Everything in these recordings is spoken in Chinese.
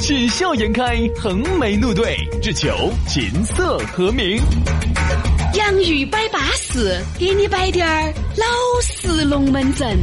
喜笑颜开，横眉怒对，只求琴瑟和鸣。洋芋摆巴士，给你摆点儿老式龙门阵。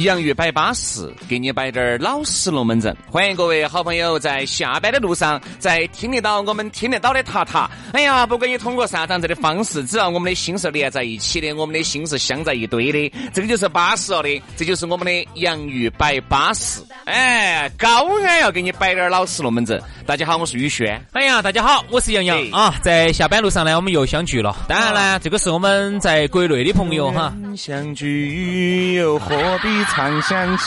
洋芋摆巴适，给你摆点儿老实龙门阵。欢迎各位好朋友在下班的路上，在听得到我们听得到的塔塔。哎呀，不管你通过啥子样子的方式，只要我们的心是连在一起的，我们的心是镶在一堆的，这个就是巴适了的。这就是我们的洋芋摆巴适。哎，高安要给你摆点儿老实龙门阵。大家好，我是宇轩。哎呀，大家好，我是杨洋啊。在下班路上呢，我们又相聚了。当然呢，这个是我们在国内的朋友哈。相聚又何必？常相起，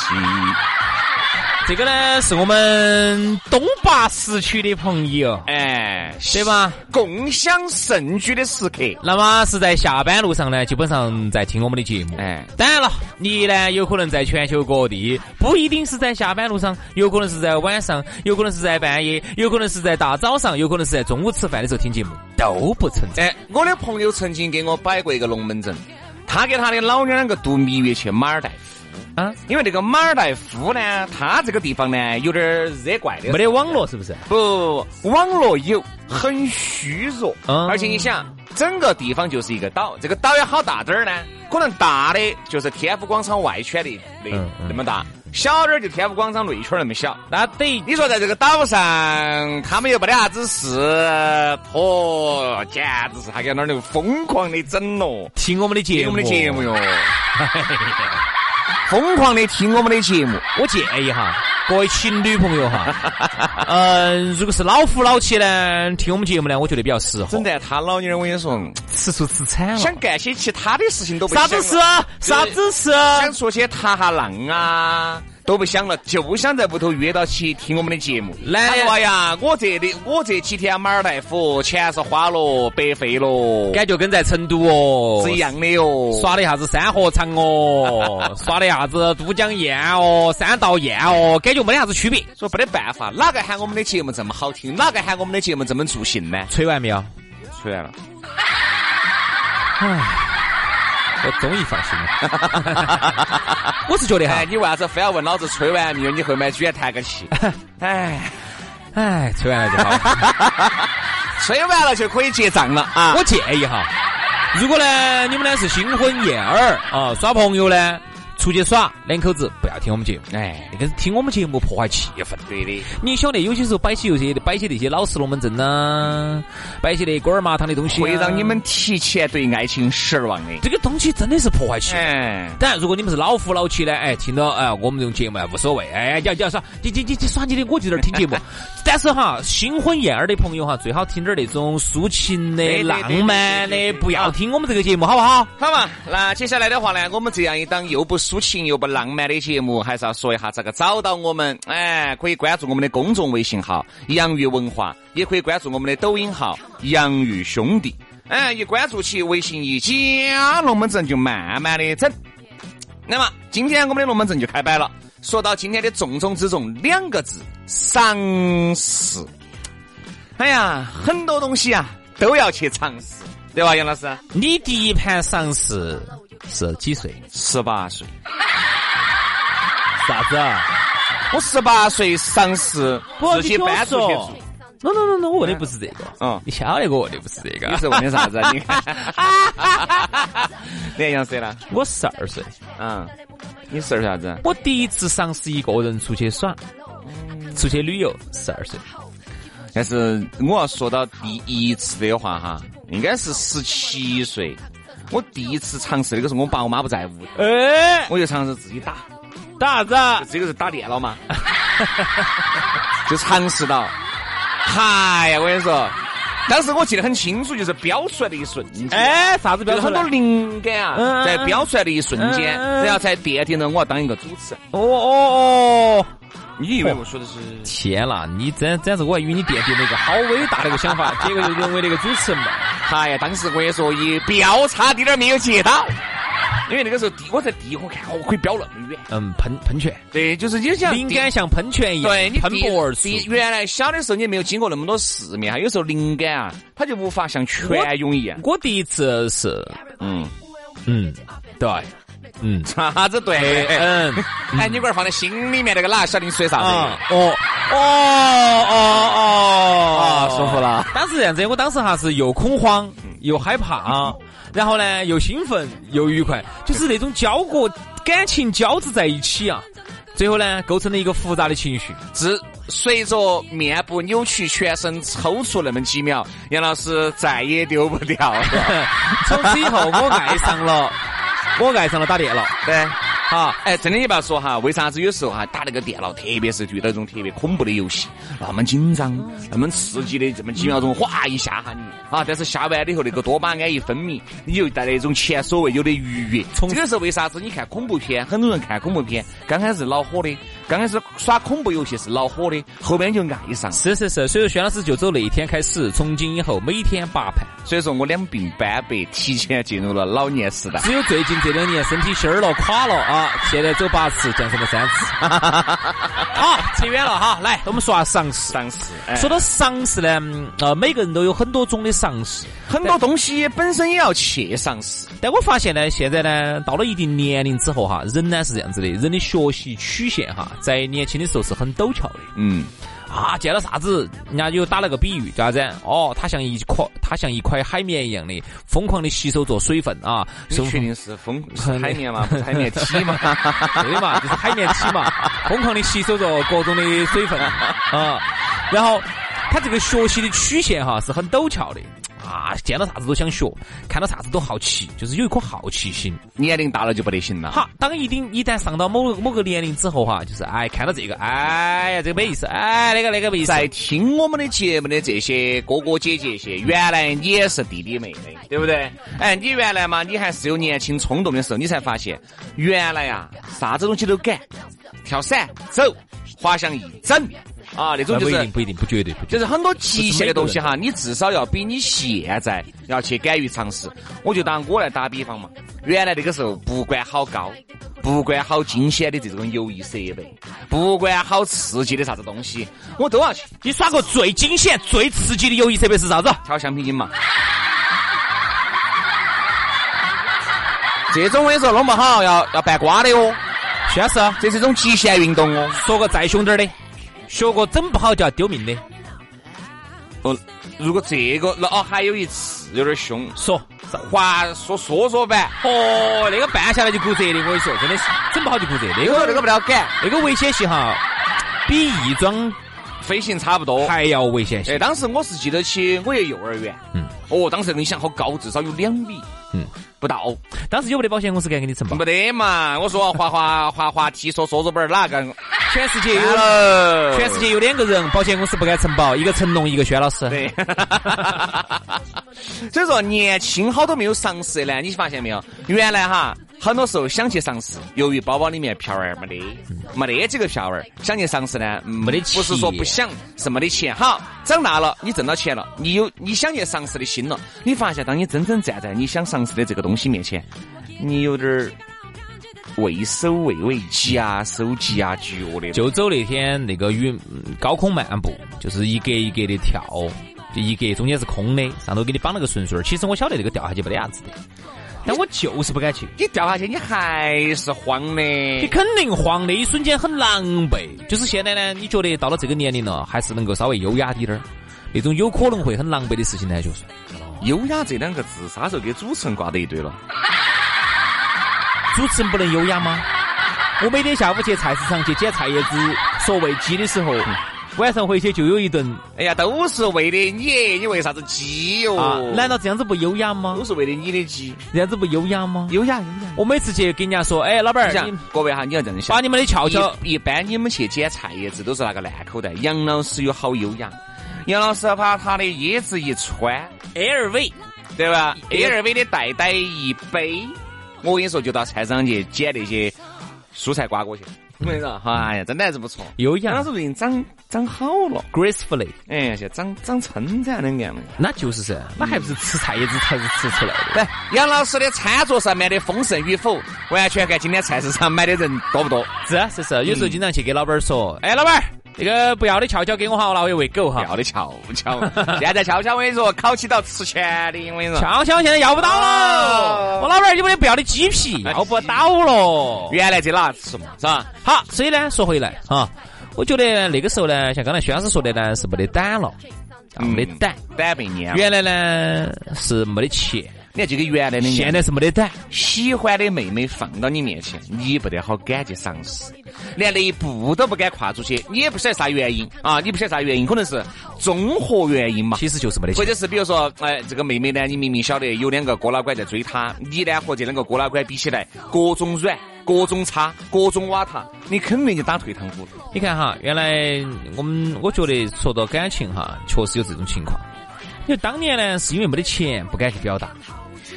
这个呢是我们东坝市区的朋友，哎，对吧？共享盛举的时刻，那么是在下班路上呢，基本上在听我们的节目。哎，当然了，你呢有可能在全球各地，不一定是在下班路上，有可能是在晚上，有可能是在半夜，有可能是在大早上，有可能是在中午吃饭的时候听节目，都不存在。我的朋友曾经给我摆过一个龙门阵，他给他的老娘两个度蜜月去马尔代夫。啊，因为这个马尔代夫呢，它这个地方呢有点热怪的，没得网络是不是？不，网络有，很虚弱。嗯，而且你想，整个地方就是一个岛，这个岛有好大点儿呢？可能大的就是天府广场外圈的那那么大，小点儿就天府广场内圈那么小。那等于你说在这个岛上，他们又没得啥子事，哦，简直是他在那儿就疯狂的整咯，听我们的节目，我们的节目哟。疯狂的听我们的节目，我建议哈，各位情侣朋友哈，嗯，如果是老夫老妻呢，听我们节目呢，我觉得比较适合。真的，他老娘我跟你说，吃醋吃惨了，想干些其他的事情都不啥子事？啥子事？想出去踏下浪啊。都不想了，就想在屋头约到起听我们的节目。来呀，我这里我这几天马尔代夫钱是花了，白费了，感觉跟在成都哦是一样的哟。耍的啥子山河场哦，耍的啥子都江堰哦，三道堰哦，感觉没得啥子区别。说没得办法，哪个喊我们的节目这么好听？哪个喊我们的节目这么助兴呢？吹完没有？吹完了。唉。我终于放心了，我是觉得哈，你为啥子非要问老子吹完没有？你后面居然叹个气，哎，哎，吹完了就好，吹完了就可以结账了啊！我建议哈，如果呢你们呢是新婚燕尔啊，耍朋友呢。出去耍，两口子不要听我们节目，哎，那个听我们节目破坏气氛。对的，你晓得有些时候摆起有些摆起那些老式龙门阵呐，摆起那锅儿麻汤的东西，会让你们提前对爱情失望的。这个东西真的是破坏气氛。当然，如果你们是老夫老妻呢，哎，听到哎我们这种节目无所谓，哎，你要你要耍，你你你你耍你的，我就在这儿听节目。但是哈，新婚燕尔的朋友哈，最好听点那种抒情的、浪漫的，不要听我们这个节目，好不好？好嘛，那接下来的话呢，我们这样一档又不抒情又不浪漫的节目，还是要说一下咋个找到我们。哎，可以关注我们的公众微信号“洋芋文化”，也可以关注我们的抖音号“洋芋兄弟”。哎，一关注起微信一加，龙门阵就慢慢的整。那么今天我们的龙门阵就开摆了。说到今天的重中之重，两个字：尝试。哎呀，很多东西啊都要去尝试，对吧，杨老师？你第一盘尝试。是几岁？十八岁。啥子啊？我十八岁上市，自己搬出去住。no no no no，我问的不是这个。嗯，你晓得我问的不是这个。你是问的啥子？你看，连杨谁呢。我十二岁。嗯，你十二啥子？我第一次尝试一个人出去耍，出去旅游，十二岁。但是我要说到第一次的话哈，应该是十七岁。我第一次尝试那个时候，我爸我妈不在屋，哎，我就尝试自己，打啥子？这个是打电脑嘛，就尝试到，嗨呀，我跟你说，当时我记得很清楚，就是飙出来的一瞬间，哎，啥子标出来很多灵感啊，嗯在飙出来的一瞬间，然后才奠定了我要当一个主持人。哦哦哦！你以为我说的是？天啦，你真真是我还以为你奠定了一个好伟大的一个想法，结果就沦为了一个主持人嘛。哎呀，当时我也说一飙差滴点儿没有接到，因为那个时候地我在地火看，我可以飙那么远。嗯，喷喷泉，对，就是你想灵感像喷泉一样，喷对你喷薄而出。原来小的时候你没有经过那么多世面，哈，有时候灵感啊，它就无法像泉涌一样。我第一次是，嗯，嗯，对，嗯，啥子对？嗯，哎，你龟儿放在心里面那个哪晓得你说啥啊子？，哦，哦，哦，哦，啊舒服了。当时这样子，我当时哈是又恐慌又害怕，然后呢又兴奋又愉快，就是那种交过感情交织在一起啊。最后呢，构成了一个复杂的情绪。自随着面部扭曲、全身抽搐那么几秒，杨老师再也丢不掉。从此以后，我爱上了，我爱上了打电脑。对。好，哎，真的你不要说哈，为啥子有时候哈打那个电脑，特别是遇到这种特别恐怖的游戏，那么紧张、那么刺激的，这么几秒钟，哗一下哈你啊！但是下完了以后，那个多巴胺一分泌，你就带来一种前所未有的愉悦。这个时候为啥子你看恐怖片，很多人看恐怖片，刚开始恼火的，刚开始耍恐怖游戏是恼火的，后面就爱上。是是是，所以说轩老师就走那一天开始，从今以后每天八盘。所以说我两鬓斑白，提前进入了老年时代。只有最近这两年身体心儿了垮了啊，现在走八次降成了三次。好，扯远了哈，来我们说下常识。上市，哎说到常识呢，嗯呃，每个人都有很多种的常识，很多东西本身也要去上市。但我发现呢，现在呢，到了一定年龄之后哈，人呢是这样子的，人的学习曲线哈，在年轻的时候是很陡峭的。嗯，啊，见了啥子，人家就打了个比喻，叫啥子？哦，它像一块，它像一块海绵一样的，疯狂的吸收着水分啊。确定是风是 海绵吗？不是海绵体吗？对嘛，就是海绵体嘛，疯狂的吸收着各种的水分啊。然后它这个学习的曲线哈是很陡峭的啊，见到啥子都想学，看到啥子都好奇，就是有一颗好奇心。年龄大了就不得行了。好，当一定一旦上到某某个年龄之后哈，就是哎看到这个，哎呀这个没意思，哎那个那个没意思。在听我们的节目的这些哥哥姐姐些，原来你也是弟弟妹妹，对不对？哎，你原来嘛，你还是有年轻冲动的时候，你才发现，原来呀，啥子东西都敢，跳伞、走、滑翔翼、整啊，那种就是不一定，不一定，不绝对，不。就是很多极限的东西哈，你至少要比你现在要去敢于尝试。我就当我来打比方嘛，原来那个时候不管好高，不管好惊险的这种游艺设备，不管好刺激的啥子东西，我都要去你耍过最惊险、最刺激的游艺设备是啥子？跳橡皮筋嘛。这种我跟你说弄不好要要办瓜的哦，确实啊，这是一种极限运动哦。说个再凶点儿的，学过整不好就要丢命的。哦，如果这个那哦还有一次有点凶，说，滑说说说板，哦，那个办下来就骨折的，我跟你说，真的是整不好就骨折。那个那个那个不了改，那个危险性哈，比翼装飞行差不多。还要危险哎，当时我是记得起我也幼儿园，嗯，哦，当时你想好高，至少有两米，嗯，不到，当时有没得保险公司敢给你承保？没得嘛。我说滑滑滑滑梯说说说板儿哪个？全世界有了全世界有两个人，保险公司不敢承保，一个成龙，一个轩老师。对，所以说年轻好多没有尝试的呢，你发现没有？原来哈，很多时候想去尝试，由于包包里面票儿没得，没得几个票儿，想去尝试呢，嗯没得不是说不想，是没得钱。好，长大了，你挣到钱了，你有你想去尝试的心了，你发现当你真正站在你想尝试的这个东西面前，你有点儿畏首畏尾、夹手夹脚的。就走那天那个云高空漫步，就是一格一格的跳，就一格中间是空的，上头给你绑了个绳绳儿。其实我晓得这个掉下去没得啥子的，但我就是不敢去。你掉下去，你还是慌的。你肯定慌的，一瞬间很狼狈。就是现在呢，你觉得到了这个年龄了，还是能够稍微优雅滴点儿。那种有可能会很狼狈的事情呢，就 是优雅这两个字，啥时候给主持人挂在一堆了？主持人不能优雅吗？我每天下午去菜市场去捡菜叶子、说喂鸡的时候，晚上回去就有一顿哎呀，都是为的你，你为啥子鸡哟、啊，难道这样子不优雅吗都？是为了你的鸡？这样子不优雅吗？优雅优雅。我每次去跟人家说，哎，老板儿，想各位哈，你要这样想把，你们的翘翘，一一般你们去捡菜叶子都是那个烂口袋，杨老师有好优雅。杨老师把他的椰子一穿，LV，对吧？LV 的袋袋一背，我跟你说，就到菜场去捡那些蔬菜瓜果去。我跟你说，哎呀，真的还是不错。优雅。杨老师最近长长好了，gracefully。哎，现在长长称赞两样了。那就是噻，那还不是吃菜叶子才是吃出来的。来，杨老师的餐桌上面的丰盛与否，完全看今天菜市场买的人多不多。是啊，是是，有时候经常去给老板说，哎，老板。那个不要的翘翘给我哈，我，拿回喂狗哈。要的翘翘，现在翘翘我跟你说，烤起到吃钱的，我跟你说。翘翘现在要不到了，我老板儿有没得不要的鸡皮，要不到了。原来在哪吃嘛，是吧？好，所以呢，说回来哈，我觉得那个时候呢，像刚才薛老师说的呢，是没得胆了，没得胆，胆被蔫。原来呢是没得钱。你看这个原来的，现在是没得胆。喜欢的妹妹放到你面前，你不得好敢去尝试，连那一步都不敢跨出去。你也不晓得啥原因啊？你不晓得啥原因？可能是综合原因嘛。其实就是没得或者是比如说，哎，这个妹妹呢，你明明晓得有两个哥老倌在追她，你呢和这两个哥老倌比起来，各种软，各种差，各种瓦塔，你肯定就打退堂鼓。你看哈，原来我们我觉得说到感情哈，确实有这种情况。因为当年呢，是因为没得钱，不敢去表达。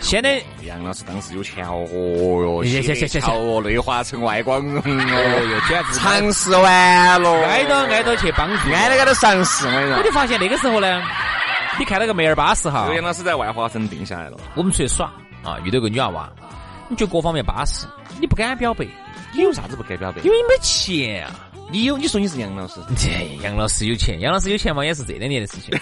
现在杨老师当时有钱哦哦哟，谢谢谢谢哦，内华城外光荣哦哟，简直尝试完了，挨到挨到去帮助，挨到挨到尝试，我我就发现那个时候呢，你看那个梅尔巴适哈，杨老师在外华城定下来了，我们出去耍啊，遇到个女娃娃，你觉得各方面巴适，你不敢表白，你有啥子不敢表白？因为你没钱啊。你有？你说你是杨老师？这杨老师有钱，杨老师有钱嘛，也是这两年的事情，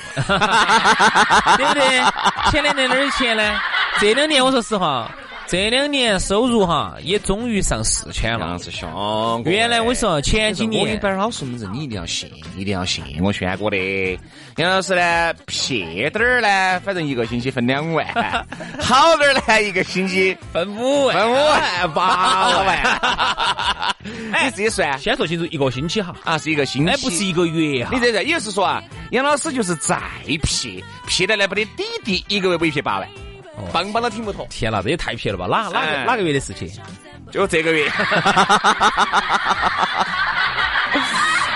对不对？前两年哪儿有钱呢？这两年我说实话，这两年收入哈也终于上四千了。是兄，原来我说前几年，我摆老实子，你一定要信，一定要信我劝过的。杨老师呢，撇点儿呢，反正一个星期分两万；好点儿呢，一个星期分五万、分五万、八万。你自己算，先说清楚，一个星期哈啊，是一个星期，不是一个月哈。你这这也就是说啊，杨老师就是再撇，撇得来不得底底，一个月不撇八万，棒棒都听不脱。天哪，这也太撇了吧？哪哪个哪个月的事情？就这个月。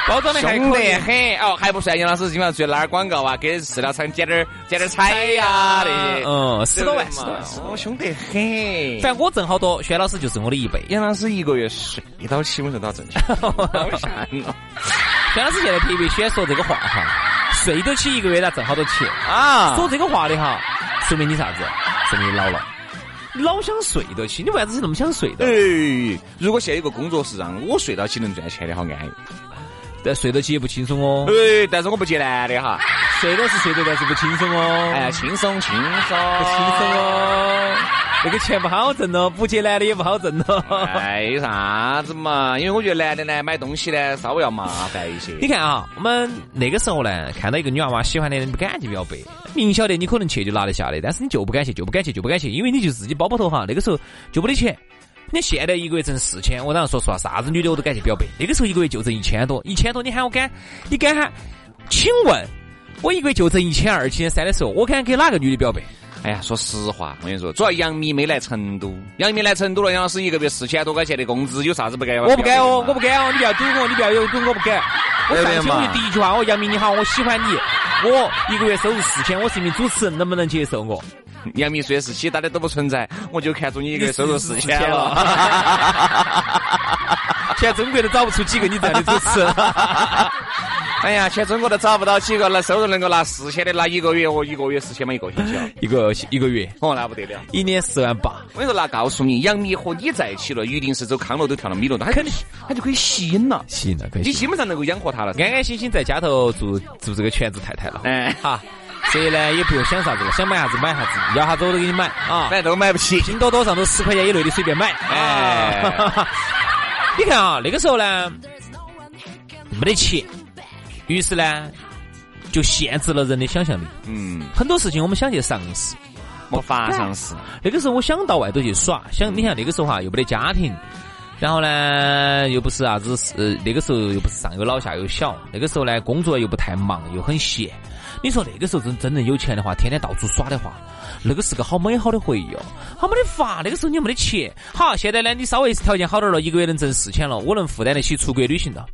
包装的凶得很哦，还不算杨老师经常去哪儿广告啊，给饲料厂捡点捡点彩呀的，嗯，十多万，十多万，凶得很。反正我挣好多，薛老师就挣我的一倍。杨老师一个月睡到起，我说到挣钱，好吓人老师现在特别喜欢说这个话哈，睡得起一个月他挣好多钱啊。说这个话的哈，说明你啥子？说明你老了。老想睡得起，你为啥子那么想睡的？哎，如果现在有个工作是让我睡到起能赚钱的，好安逸。但睡得起也不轻松哦。哎，但是我不接男的哈，睡都是睡得，但是不轻松哦。哎，轻松轻松，不轻松哦。那个钱不好挣哦，不接男的也不好挣哦。哎，有啥子嘛？因为我觉得男的呢，买东西呢稍微要麻烦一些。你看啊，我们那个时候呢，看到一个女娃娃喜欢的，你不敢去表白，明晓得你可能去就拿得下的，但是你就不敢去，就不敢去，就不敢去，因为你就自己包包头哈，那个时候就没得钱。你现在一个月挣四千，我当然说实话，啥子女的我都敢去表白。那个时候一个月就挣一千多，一千多你喊我敢，你敢喊？请问，我一个月就挣一千二、一千三的时候，我敢给哪个女的表白？哎呀，说实话，我跟你说，主要杨幂没来成都，杨幂来成都了，杨老师一个月四千多块钱的工资，有啥子不敢？我不敢哦，我不敢哦，你不要怼我，你不要有堵我不敢。我上期我就第一句话，我杨幂你好，我喜欢你，我一个月收入四千，我是一名主持人，能不能接受我？杨幂说是其他的都不存在，我就看中你一个月收入四千了。全中国都找不出几个你这样的主持。哎呀，全中国都找不到几个那收入能够拿四千的，拿一个月哦，一个月四千嘛，一个星期 啊，一个一个月哦，那不得了，一年四万八。我跟你说，那告诉你，杨幂和你在一起了，一定是走康乐都跳到米乐，他肯定他就可以吸引了，吸引了，可以。你基本上能够养活他了，安安心心在家头做做这个全职太太了。哎，好。所以呢，也不用想啥子了，想买啥子买啥子，要啥子我都给你买啊，反正都买不起。拼多多上都十块钱以内的随便买。哎，你看啊，那个时候呢，没得钱，于是呢，就限制了人的想象力。嗯，很多事情我们想去尝试，没法尝试。那个时候我想到外头去耍，想你看那个时候哈，又没得家庭，然后呢，又不是啥子是那个时候又不是上有老下有小，那个时候呢，工作又不太忙，又很闲。你说那个时候真真正有钱的话，天天到处耍的话，那个是个好美好的回忆哦。好没得法，那个时候你没得钱。好，现在呢，你稍微条件好点了，一个月能挣四千了，我能负担得起出国旅行了。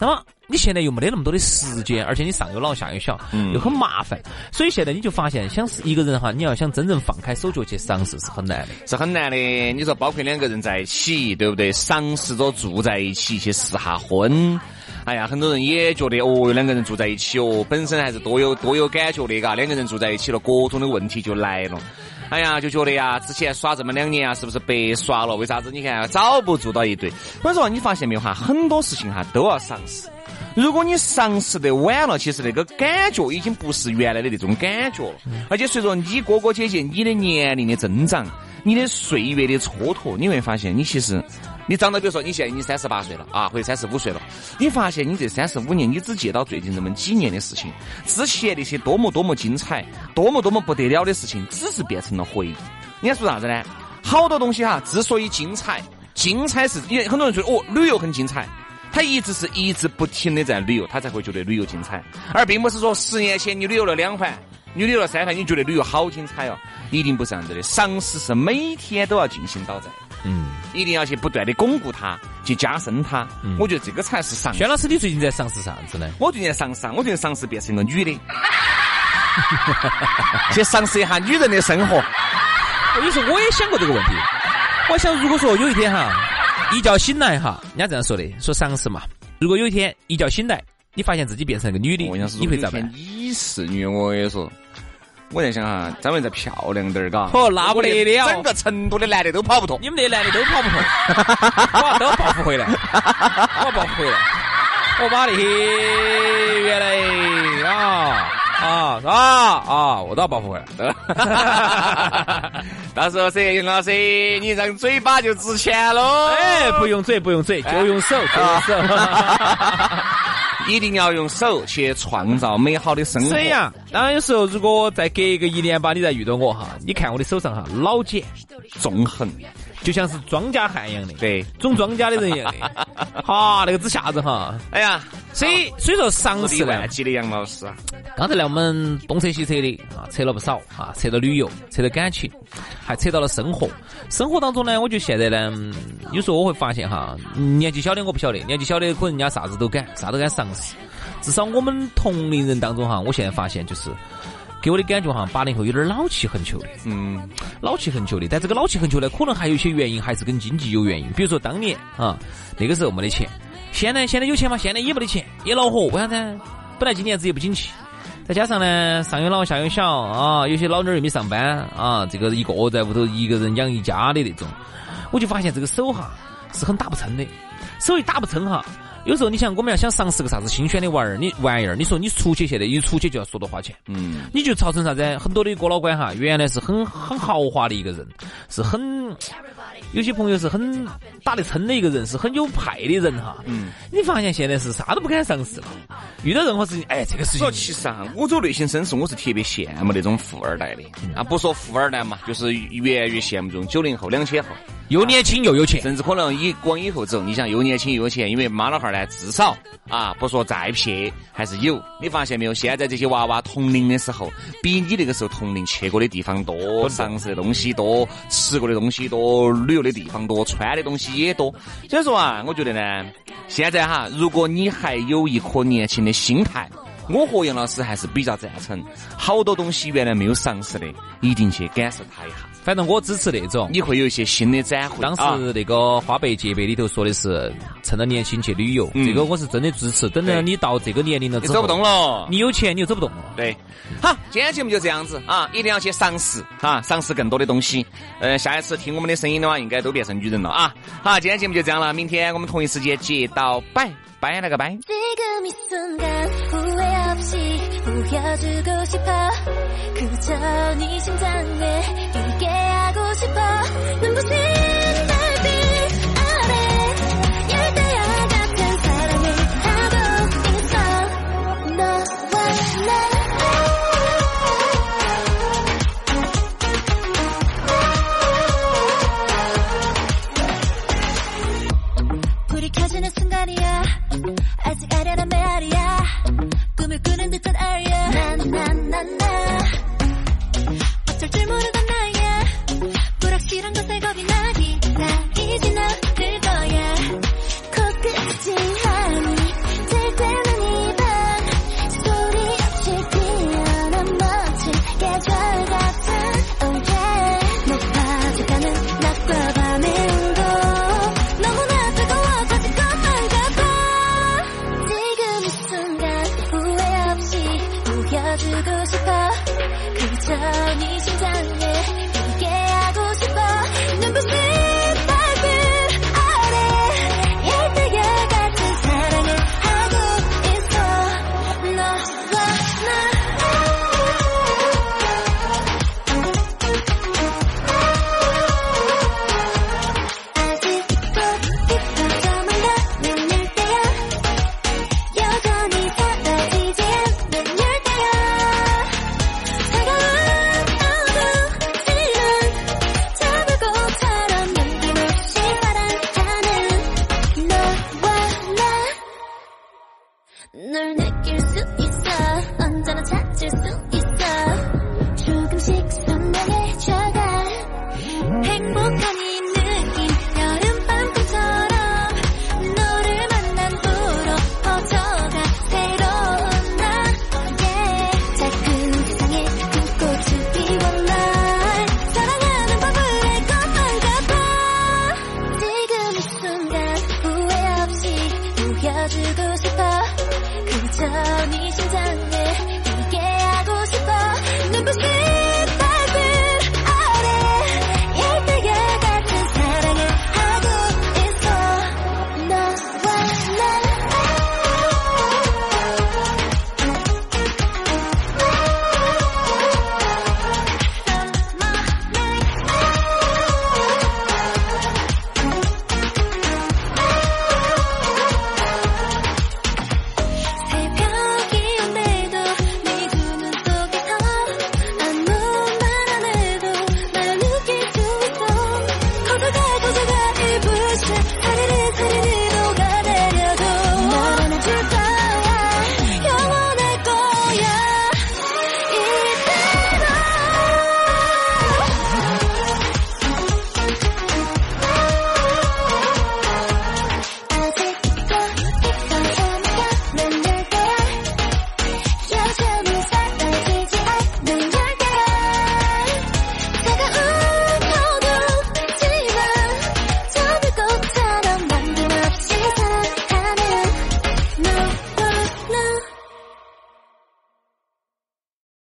那么你现在又没得那么多的时间，而且你上有老下有小，又很麻烦，所以现在你就发现，想是一个人哈，你要想真正放开手脚去尝试是很难的，是很难的。你说包括两个人在一起，对不对？尝试着住在一起去试下婚。哎呀，很多人也觉得哦，两个人住在一起哦，本身还是多有多有感觉的，嘎。两个人住在一起了，各种的问题就来了。哎呀，就觉得呀，之前耍这么两年啊，是不是白耍了？为啥子？你看早不住到一堆。我说你发现没有哈？很多事情哈都要尝试。如果你尝试的晚了，其实那个感觉已经不是原来的那种感觉了。而且随着你哥哥姐姐你的年龄的增长，你的岁月的蹉跎，你会发现你其实。你长到，比如说你现在你三十八岁了啊，或者三十五岁了，你发现你这三十五年，你只记到最近这么几年的事情，之前那些多么多么精彩、多么多么不得了的事情，只是变成了回忆。你该说啥子呢？好多东西哈，之所以精彩，精彩是因为很多人觉得哦，旅游很精彩，他一直是一直不停的在旅游，他才会觉得旅游精彩，而并不是说十年前你旅游了两环，你旅游了三环，你觉得旅游好精彩哦，一定不是这样子的。尝试是每天都要进行到在。嗯，一定要去不断的巩固它，去加深它。我觉得这个才是尝。轩老师，你最近在尝试啥子呢？我最近在尝试，我最近尝试变成一个女的，去尝试一下女人的生活。有时候我也想过这个问题。我想，如果说有一天哈，一觉醒来哈，人家这样说的，说尝试嘛。如果有一天一觉醒来，你发现自己变成一个女的，你会咋办？你是女，我也说。我在想哈，张文再漂亮点儿，嘎。哦，那不得了，整个成都的男的都跑不脱。你们那男的都跑不脱，我都报复回来，我报复回来。我把那些原来啊啊啊啊，我都要报复回来。到时候噻，杨老师，你让嘴巴就值钱喽。哎，不用嘴，不用嘴，就用手，就用手。一定要用手去创造美好的生活。是呀，当然有时候如果再隔一个一年吧你再遇到我哈，你看我的手上哈，老茧纵横，就像是庄稼汉一样的，对，种庄稼的人一样的，哈，那个之吓人哈。哎呀，所以所以说尝试万级的杨老师啊，刚才呢我们东扯西扯的啊，扯了不少啊，扯到旅游，扯到感情，还扯到了生活。生活当中呢，我觉得现在呢，有时候我会发现哈，年纪小的我不晓得，年纪小的可能人家啥子都敢，啥都敢尝试。至少我们同龄人当中哈，我现在发现就是，给我的感觉哈，八零后有点老气横秋的，嗯，老气横秋的。但这个老气横秋呢，可能还有一些原因，还是跟经济有原因。比如说当年啊，那个时候没得钱，现在现在有钱吗？现在也没得钱，也恼火。为啥子？本来今年子也不景气，再加上呢，上有老下有小啊，有些老妞儿又没上班啊，这个一个在屋头一个人养一家的那种，我就发现这个手哈是很打不撑的，手一打不撑哈。有时候你想，我们要想尝试个啥子新鲜的玩意儿，你玩意儿，你说你出去现在一出去就要说多花钱，嗯，你就造成啥子？很多的哥老倌哈，原来是很很豪华的一个人，是很有些朋友是很打得撑的一个人，是很有派的人哈，嗯，你发现现在是啥都不敢尝试了，遇到任何事情，哎，这个事情。其实啊，我走内心深处，我是特别羡慕那种富二代的啊，不说富二代嘛，就是越越羡慕这种九零后、两千后。又年轻又有钱，甚至可能以往以后走，你想又年轻又有钱，因为妈老汉儿呢，至少啊，不说再撇，还是有。你发现没有？现在这些娃娃同龄的时候，比你那个时候同龄去过的地方多，尝试的东西多，吃过的东西多，旅游的地方多，穿的东西也多。所以说啊，我觉得呢，现在哈，如果你还有一颗年轻的心态，我和杨老师还是比较赞成，好多东西原来没有尝试的，一定去感受它一下。反正我支持那种，你会有一些新的展会。当时那个花呗借呗里头说的是趁着年轻去旅游，这个我是真的支持。等到你到这个年龄了，你走不动了，你有钱你又走不动了。对，好，今天节目就这样子啊，一定要去尝试啊，尝试更多的东西。呃，下一次听我们的声音的话，应该都变成女人了啊。好，今天节目就这样了，明天我们同一时间接到拜拜那个拜。 보여주고 싶어. 그저 네 심장에 뛰게 하고 싶어. 눈부신